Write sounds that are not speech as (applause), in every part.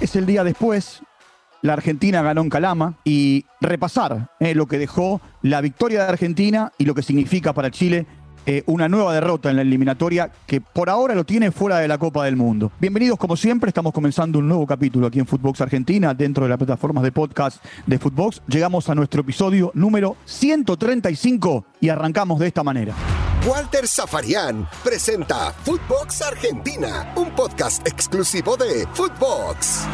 Es el día después, la Argentina ganó en Calama y repasar eh, lo que dejó la victoria de Argentina y lo que significa para Chile eh, una nueva derrota en la eliminatoria que por ahora lo tiene fuera de la Copa del Mundo. Bienvenidos como siempre, estamos comenzando un nuevo capítulo aquí en Footbox Argentina dentro de las plataformas de podcast de Footbox. Llegamos a nuestro episodio número 135 y arrancamos de esta manera. Walter Zafarian presenta Footbox Argentina, un podcast exclusivo de Footbox.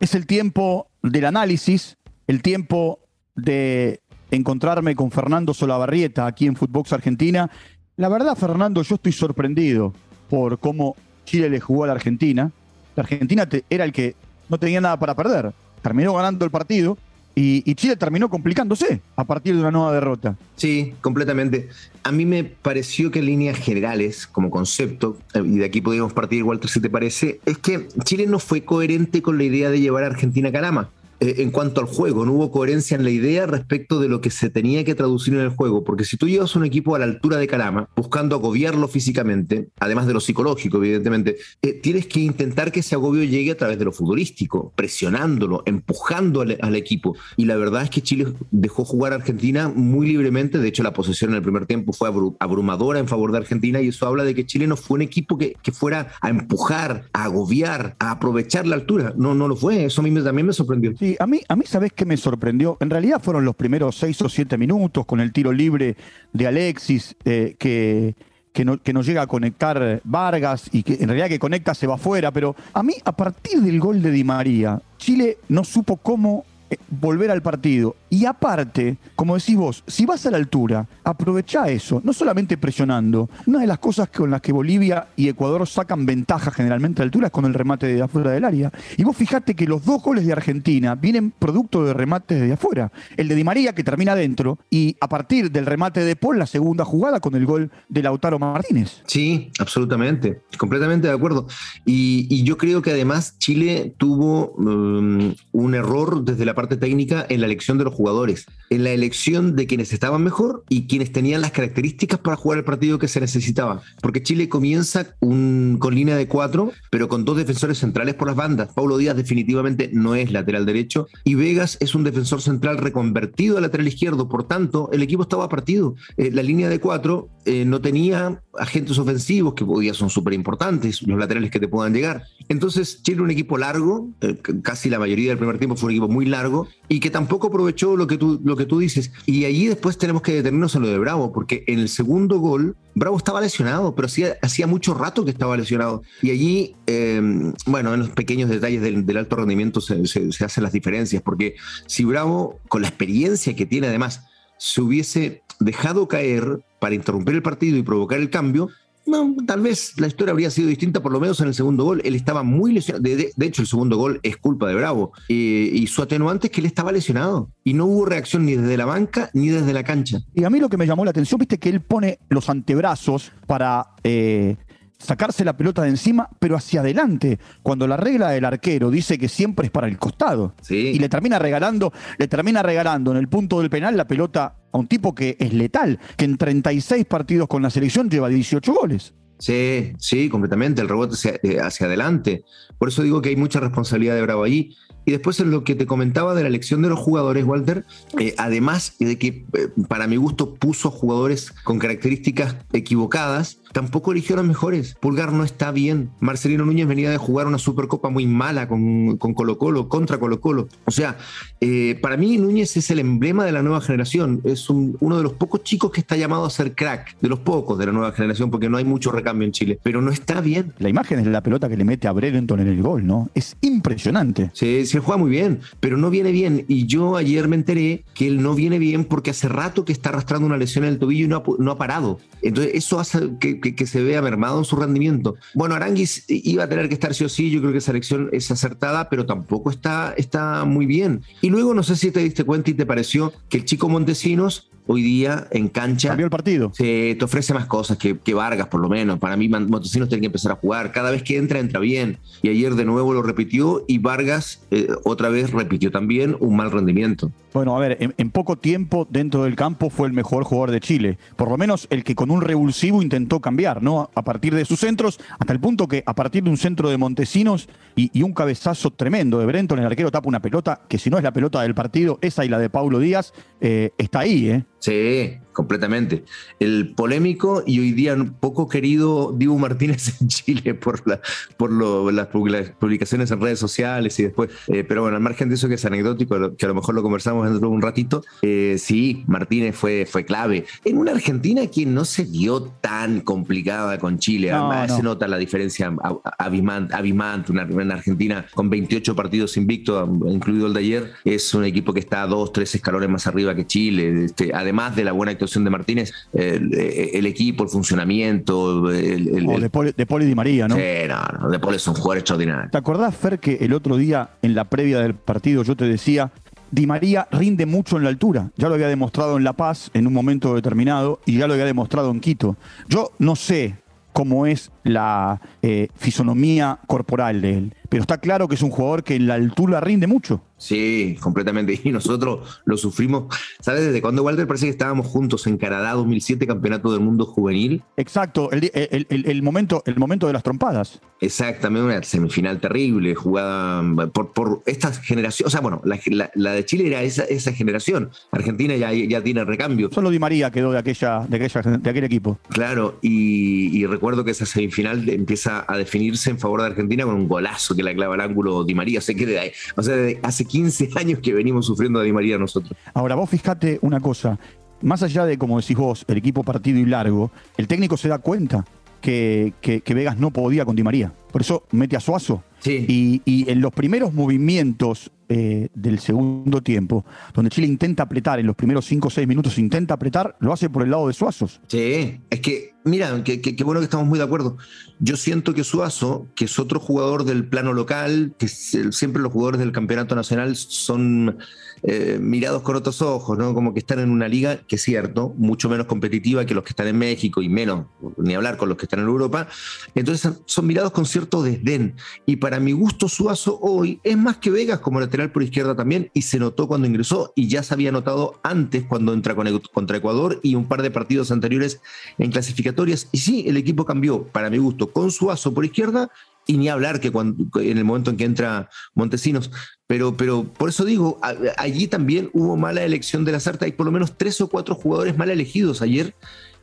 Es el tiempo del análisis, el tiempo de encontrarme con Fernando Solabarrieta aquí en Footbox Argentina. La verdad, Fernando, yo estoy sorprendido por cómo Chile le jugó a la Argentina. La Argentina era el que no tenía nada para perder. Terminó ganando el partido y, Chile terminó complicándose a partir de una nueva derrota. Sí, completamente. A mí me pareció que en líneas generales, como concepto, eh, y de aquí podríamos partir, Walter, si te parece, es que Chile no fue coherente con la idea de llevar a Argentina a Calama. Eh, en cuanto al juego, no hubo coherencia en la idea respecto de lo que se tenía que traducir en el juego, porque si tú llevas un equipo a la altura de Calama, buscando agobiarlo físicamente, además de lo psicológico, evidentemente, eh, tienes que intentar que ese agobio llegue a través de lo futbolístico, presionándolo, empujando al, equipo. Y la verdad es que Chile dejó jugar a Argentina muy libremente, de hecho la posesión en el primer tiempo fue abrumadora en favor de Argentina y eso habla de que Chile no fue un equipo que, fuera a empujar, a agobiar, a aprovechar la altura. No, no lo fue, eso a mí también me sorprendió a mí, a mí ¿sabés qué me sorprendió? En realidad fueron los primeros seis o siete minutos con el tiro libre de Alexis, eh, que, que, no, que nos llega a conectar Vargas y que en realidad que conecta se va afuera, pero a mí a partir del gol de Di María, Chile no supo cómo volver al partido. Y aparte, como decís vos, si vas a la altura, aprovecha eso, no solamente presionando. Una de las cosas con las que Bolivia y Ecuador sacan ventaja generalmente a la altura es con el remate de afuera del área. Y vos fijate que los dos goles de Argentina vienen producto de remates de afuera. El de Di María, que termina adentro, y a partir del remate de Paul, la segunda jugada con el gol de Lautaro Martínez. Sí, absolutamente, completamente de acuerdo. Y, yo creo que además Chile tuvo um, un error desde la parte técnica en la elección de los jugadores, en la elección de quienes estaban mejor y quienes tenían las características para jugar el partido que se necesitaba. Porque Chile comienza con línea de cuatro, pero con dos defensores centrales por las bandas. Paulo Díaz definitivamente no es lateral derecho y Vegas es un defensor central reconvertido a lateral izquierdo. Por tanto, el equipo estaba partido. Eh, la línea de cuatro eh, no tenía agentes ofensivos que hoy día son súper importantes, los laterales que te puedan llegar. Entonces, Chile un equipo largo, eh, casi la mayoría del primer tiempo fue un equipo muy largo y que tampoco aprovechó lo que tú, lo que tú dices. Y allí después tenemos que detenernos en lo de Bravo, porque en el segundo gol, Bravo estaba lesionado, pero hacía, hacía mucho rato que estaba lesionado. Y allí, em, bueno, en los pequeños detalles del, alto rendimiento se, se hacen las diferencias, porque si Bravo, con la experiencia que tiene además, se hubiese dejado caer para interrumpir el partido y provocar el cambio, no, tal vez la historia habría sido distinta, por lo menos en el segundo gol. Él estaba muy lesionado. De, hecho, el segundo gol es culpa de Bravo. y su atenuante es que él estaba lesionado. Y no hubo reacción ni desde la banca ni desde la cancha. Y a mí lo que me llamó la atención, viste que él pone los antebrazos para eh, sacarse la pelota de encima, pero hacia adelante, cuando la regla del arquero dice que siempre es para el costado. Y le termina regalando, le termina regalando en el punto del penal la pelota a un tipo que es letal, que en 36 partidos con la selección lleva 18 goles. Sí, sí, completamente, el rebote hacia, eh, hacia, adelante. Por eso digo que hay mucha responsabilidad de Bravo allí. Y después en lo que te comentaba de la elección de los jugadores, Walter, eh, además de que eh, para mi gusto puso jugadores con características equivocadas, tampoco eligió los mejores. Pulgar no está bien. Marcelino Núñez venía de jugar una Supercopa muy mala con, con Colo Colo, contra Colo Colo. O sea, eh, para mí Núñez es el emblema de la nueva generación. Es uno de los pocos chicos que está llamado a ser crack, de los pocos de la nueva generación, porque no hay mucho recambio en Chile. Pero no está bien. La imagen es la pelota que le mete a Bredenton en el gol, ¿no? Es impresionante. Sí, sí, juega muy bien, pero no viene bien. Y yo ayer me enteré que él no viene bien porque hace rato que está arrastrando una lesión en el tobillo y no ha, no ha parado. Entonces, eso hace que que, se vea mermado en su rendimiento. Bueno, Aranguis iba a tener que estar sí o sí, yo creo que esa elección es acertada, pero tampoco está, está muy bien. Y luego no sé si te diste cuenta y te pareció que el chico Montesinos hoy día en cancha. Cambió el partido. Se te ofrece más cosas que, que, Vargas, por lo menos. Para mí, Montesinos tiene que empezar a jugar. Cada vez que entra, entra bien. Y ayer de nuevo lo repitió y Vargas eh, otra vez repitió también un mal rendimiento. Bueno, a ver, en, poco tiempo dentro del campo fue el mejor jugador de Chile. Por lo menos el que con un revulsivo intentó cambiar cambiar, ¿no? A partir de sus centros, hasta el punto que a partir de un centro de Montesinos y, un cabezazo tremendo de Brenton, el arquero tapa una pelota que si no es la pelota del partido, esa y la de Paulo Díaz, eh, está ahí, ¿eh? Sí, completamente. El polémico y hoy día poco querido Dibu Martínez (laughs) en Chile por, la, por las publicaciones en redes sociales y después, eh, pero bueno, al margen de eso que es anecdótico, que a lo mejor lo conversamos dentro de un ratito, eh, sí, Martínez fue, fue clave. En una Argentina que no se dio tan complicada con Chile, además se nota la diferencia abismante, una, una, Argentina con 28 partidos invictos, incluido el de ayer, es un equipo que está dos, tres escalones más arriba que Chile, este, además de la buena actuación de Martínez, el, equipo, el funcionamiento. El, de, Poli, de Di María, ¿no? Sí, no, De Poli es un jugador extraordinario. ¿Te acordás, Fer, que el otro día, en la previa del partido, yo te decía, Di María rinde mucho en la altura. Ya lo había demostrado en La Paz en un momento determinado y ya lo había demostrado en Quito. Yo no sé cómo es la eh, fisonomía corporal de él, pero está claro que es un jugador que en la altura rinde mucho. Sí, completamente. (laughs) Y nosotros lo sufrimos. ¿Sabes desde cuándo, Walter? Parece que estábamos juntos en Canadá 2007, Campeonato del Mundo Juvenil. Exacto, el, momento, el momento de las trompadas. Exactamente, una semifinal terrible, jugada por, por esta generación. O sea, bueno, la, de Chile era esa, esa generación. Argentina ya, ya tiene recambio. Solo Di María quedó de, aquella, de, aquella, de aquel equipo. Claro, y, y recuerdo que esa semifinal empieza a definirse en favor de Argentina con un golazo que la clava al ángulo Di María. Se queda ahí. O sea, hace 15 años que venimos sufriendo a Di María nosotros. Ahora, vos fijate una cosa. Más allá de, como decís vos, el equipo partido y largo, el técnico se da cuenta que, que, Vegas no podía con Di María. Por eso mete a Suazo. Y, y, en los primeros movimientos eh, del segundo tiempo, donde Chile intenta apretar, en los primeros 5 o 6 minutos intenta apretar, lo hace por el lado de Suazos. Sí, es que, mira, qué bueno que estamos muy de acuerdo. Yo siento que Suazo, que es otro jugador del plano local, que siempre los jugadores del campeonato nacional son eh, mirados con otros ojos, ¿no? Como que están en una liga que es cierto, mucho menos competitiva que los que están en México y menos, ni hablar con los que están en Europa. Entonces son mirados con cierto desdén. Y para mi gusto, Suazo hoy es más que Vegas como lateral por izquierda también, y se notó cuando ingresó, y ya se había notado antes cuando entra contra Ecuador y un par de partidos anteriores en clasificatorias. Y sí, el equipo cambió, para mi gusto, con Suazo por izquierda y ni hablar que cuando, en el momento en que entra Montesinos. Pero, pero por eso digo, allí también hubo mala elección de la Sarta. Hay por lo menos tres o cuatro jugadores mal elegidos ayer.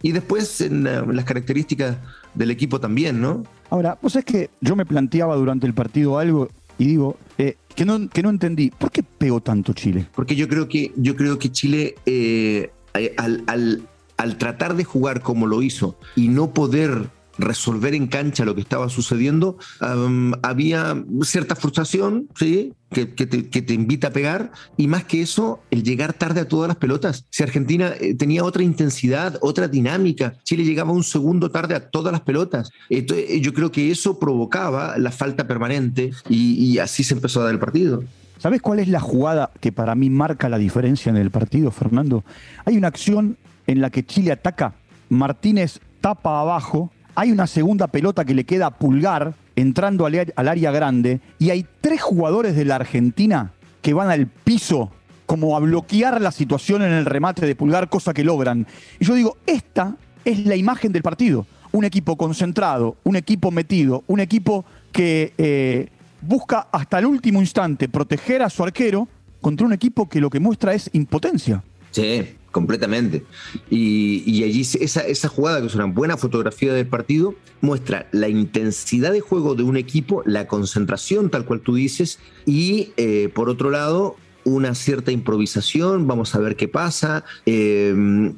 Y después en, las características del equipo también, ¿no? Ahora, pues es que yo me planteaba durante el partido algo y digo, eh, que, no, que no entendí, ¿por qué pegó tanto Chile? Porque yo creo que, yo creo que Chile, eh, al, al, al tratar de jugar como lo hizo y no poder resolver en cancha lo que estaba sucediendo, había cierta frustración, ¿sí? Que, te, invita a pegar, y más que eso, el llegar tarde a todas las pelotas. Si Argentina eh, tenía otra intensidad, otra dinámica, Chile llegaba un segundo tarde a todas las pelotas. Eh, yo creo que eso provocaba la falta permanente y, y así se empezó a dar el partido. ¿Sabes cuál es la jugada que para mí marca la diferencia en el partido, Fernando? Hay una acción en la que Chile ataca, Martínez tapa abajo, hay una segunda pelota que le queda a Pulgar entrando al, área grande y hay tres jugadores de la Argentina que van al piso como a bloquear la situación en el remate de Pulgar, cosa que logran. Y yo digo, esta es la imagen del partido. Un equipo concentrado, un equipo metido, un equipo que eh, busca hasta el último instante proteger a su arquero contra un equipo que lo que muestra es impotencia. Sí, completamente. Y, allí esa, esa, jugada, que es una buena fotografía del partido, muestra la intensidad de juego de un equipo, la concentración, tal cual tú dices, y eh, por otro lado, una cierta improvisación, vamos a ver qué pasa. Em,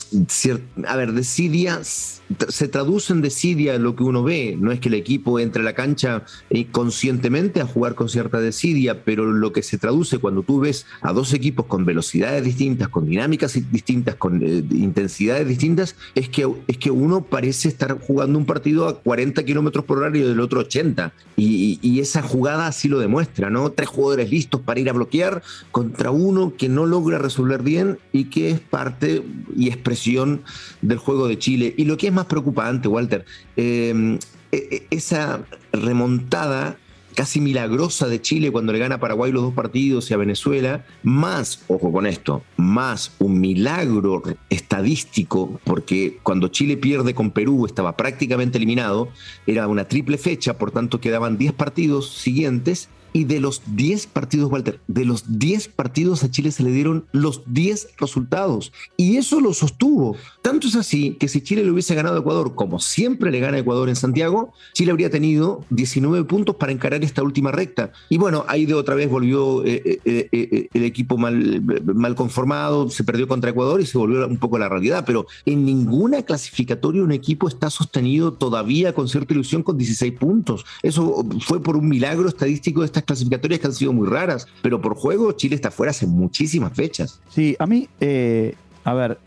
a ver, desidia, se traduce en desidia lo que uno ve, no es que el equipo entre a la cancha eh, conscientemente a jugar con cierta desidia, pero lo que se traduce cuando tú ves a dos equipos con velocidades distintas, con dinámicas distintas, con eh, intensidades distintas, es que, es que uno parece estar jugando un partido a 40 kilómetros por hora y del otro 80. Y, y, esa jugada así lo demuestra, ¿no? Tres jugadores listos para ir a bloquear con uno que no logra resolver bien y que es parte y expresión del juego de Chile. Y lo que es más preocupante, Walter, eh, e, e, esa remontada casi milagrosa de Chile cuando le gana a Paraguay los dos partidos y a Venezuela, más, ojo con esto, más un milagro estadístico, porque cuando Chile pierde con Perú estaba prácticamente eliminado, era una triple fecha, por tanto quedaban 10 partidos siguientes y de los 10 partidos, Walter, de los 10 partidos a Chile se le dieron los 10 resultados. Y eso lo sostuvo. Tanto es así que si Chile le hubiese ganado a Ecuador, como siempre le gana a Ecuador en Santiago, Chile habría tenido 19 puntos para encarar esta última recta. Y bueno, ahí de otra vez volvió eh, eh, eh, el equipo mal, mal conformado, se perdió contra Ecuador y se volvió un poco la realidad. Pero en ninguna clasificatoria un equipo está sostenido todavía con cierta ilusión con 16 puntos. Eso fue por un milagro estadístico de esta clasificatorias que han sido muy raras, pero por juego Chile está fuera hace muchísimas fechas. Sí, a mí, eh, a ver,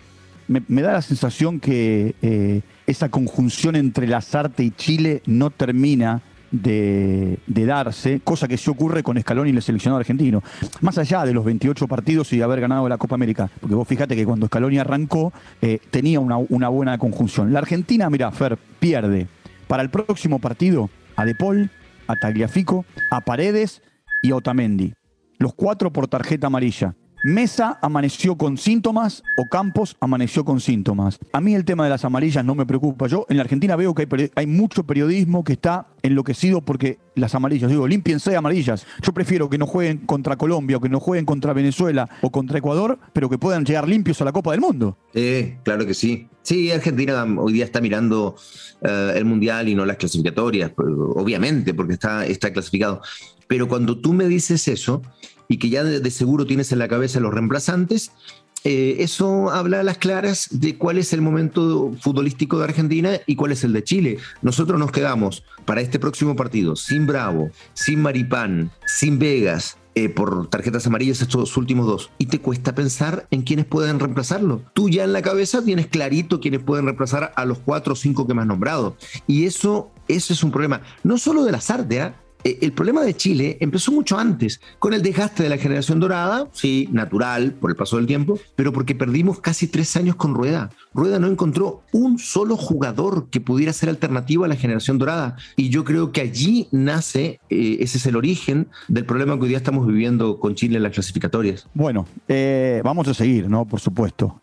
me, da la sensación que eh, esa conjunción entre Lazarte y Chile no termina de, darse, cosa que sí ocurre con Scaloni y el seleccionado argentino. Más allá de los 28 partidos y de haber ganado la Copa América, porque vos fíjate que cuando Scaloni arrancó eh, tenía una, una, buena conjunción. La Argentina, mira, Fer, pierde para el próximo partido a De Paul, a Tagliafico, a Paredes y a Otamendi. Los cuatro por tarjeta amarilla. Mesa amaneció con síntomas o Campos amaneció con síntomas. A mí el tema de las amarillas no me preocupa. Yo en la Argentina veo que hay, mucho periodismo que está enloquecido porque las amarillas, digo, límpiense amarillas. Yo prefiero que no jueguen contra Colombia o que no jueguen contra Venezuela o contra Ecuador, pero que puedan llegar limpios a la Copa del Mundo. Eh, claro que sí. Sí, Argentina hoy día está mirando eh, el Mundial y no las clasificatorias, pues, obviamente, porque está, está clasificado. Pero cuando tú me dices eso, y que ya de, seguro tienes en la cabeza los reemplazantes, eh, eso habla a las claras de cuál es el momento futbolístico de Argentina y cuál es el de Chile. Nosotros nos quedamos para este próximo partido sin Bravo, sin Maripán, sin Vegas, eh, por tarjetas amarillas estos últimos dos y te cuesta pensar en quiénes pueden reemplazarlo. Tú ya en la cabeza tienes clarito quiénes pueden reemplazar a los cuatro o cinco que me has nombrado. Y eso, eso es un problema, no solo de la Sartea, eh, el problema de Chile empezó mucho antes, con el desgaste de la generación dorada, sí, natural, por el paso del tiempo, pero porque perdimos casi tres años con Rueda. Rueda no encontró un solo jugador que pudiera ser alternativo a la generación dorada. Y yo creo que allí nace, eh, ese es el origen del problema que hoy día estamos viviendo con Chile en las clasificatorias. Bueno, eh, vamos a seguir, ¿no? Por supuesto.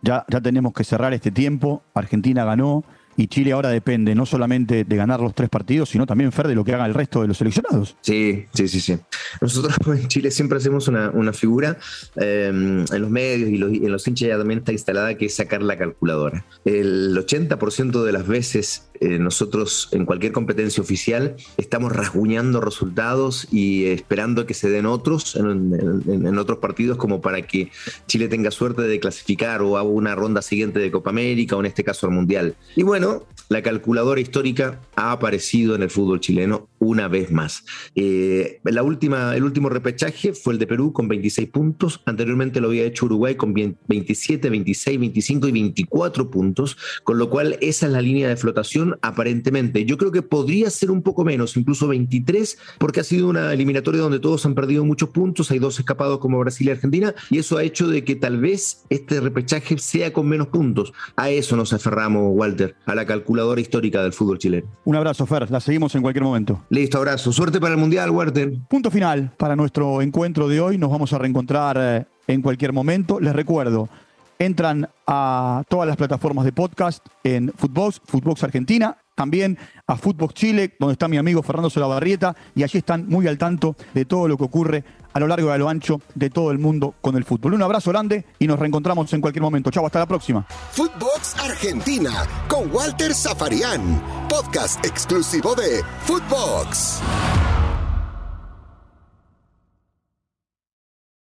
ya, ya tenemos que cerrar este tiempo. Argentina ganó y Chile ahora depende no solamente de ganar los tres partidos, sino también, Fer, de lo que haga el resto de los seleccionados. Sí, sí, sí, sí. Nosotros (laughs) en Chile siempre hacemos una, figura eh, en los medios y, en los hinchas ya también está instalada que es sacar la calculadora. El 80% de las veces eh, nosotros en cualquier competencia oficial estamos rasguñando resultados y esperando que se den otros en, otros partidos como para que Chile tenga suerte de clasificar o haga una ronda siguiente de Copa América o en este caso al Mundial. Y bueno, la calculadora histórica ha aparecido en el fútbol chileno una vez más. Eh, la última, el último repechaje fue el de Perú con 26 puntos. Anteriormente lo había hecho Uruguay con 27, 26, 25 y 24 puntos, con lo cual esa es la línea de flotación aparentemente. Yo creo que podría ser un poco menos, incluso 23, porque ha sido una eliminatoria donde todos han perdido muchos puntos, hay dos escapados como Brasil y Argentina, y eso ha hecho de que tal vez este repechaje sea con menos puntos. A eso nos aferramos, Walter, a la calculadora histórica del fútbol chileno. Un abrazo, Fer, la seguimos en cualquier momento. Listo, abrazo. Suerte para el Mundial, Walter. Punto final para nuestro encuentro de hoy. Nos vamos a reencontrar eh, en cualquier momento. Les recuerdo, entran a todas las plataformas de podcast en Footbox, Footbox Argentina, también a Footbox Chile, donde está mi amigo Fernando Solabarrieta, y allí están muy al tanto de todo lo que ocurre a lo largo y a lo ancho de todo el mundo con el fútbol. Un abrazo grande y nos reencontramos en cualquier momento. Chau, hasta la próxima. Footbox Argentina con Walter Zafarian, podcast exclusivo de Footbox.